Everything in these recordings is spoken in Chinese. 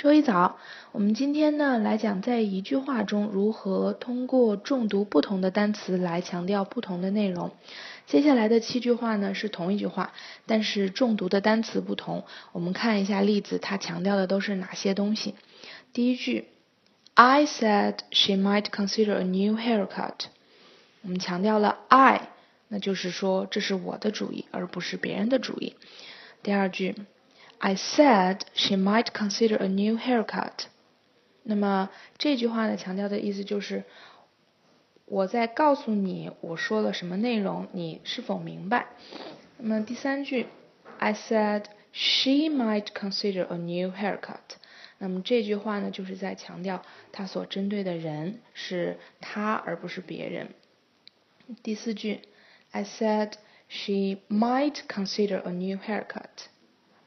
周一早，我们今天呢来讲在一句话中如何通过重读不同的单词来强调不同的内容。接下来的七句话呢是同一句话，但是重读的单词不同。我们看一下例子，它强调的都是哪些东西？第一句，I said she might consider a new haircut。我们强调了 I，那就是说这是我的主意，而不是别人的主意。第二句。I said she might consider a new haircut。那么这句话呢，强调的意思就是我在告诉你我说了什么内容，你是否明白？那么第三句，I said she might consider a new haircut。那么这句话呢，就是在强调他所针对的人是他，而不是别人。第四句，I said she might consider a new haircut。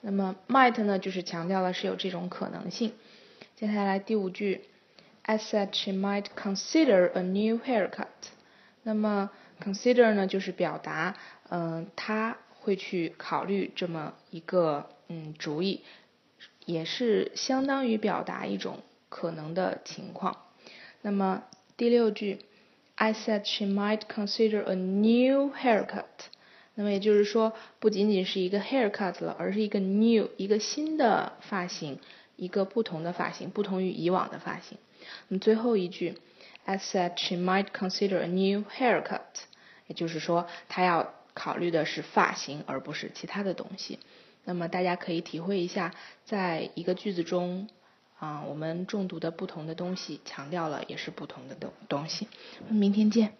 那么 might 呢，就是强调了是有这种可能性。接下来第五句，I said she might consider a new haircut。那么 consider 呢，就是表达，嗯，他会去考虑这么一个嗯主意，也是相当于表达一种可能的情况。那么第六句，I said she might consider a new haircut。那么也就是说，不仅仅是一个 haircut 了，而是一个 new 一个新的发型，一个不同的发型，不同于以往的发型。那么最后一句，I said she might consider a new haircut，也就是说，她要考虑的是发型，而不是其他的东西。那么大家可以体会一下，在一个句子中，啊，我们重读的不同的东西，强调了也是不同的东东西。明天见。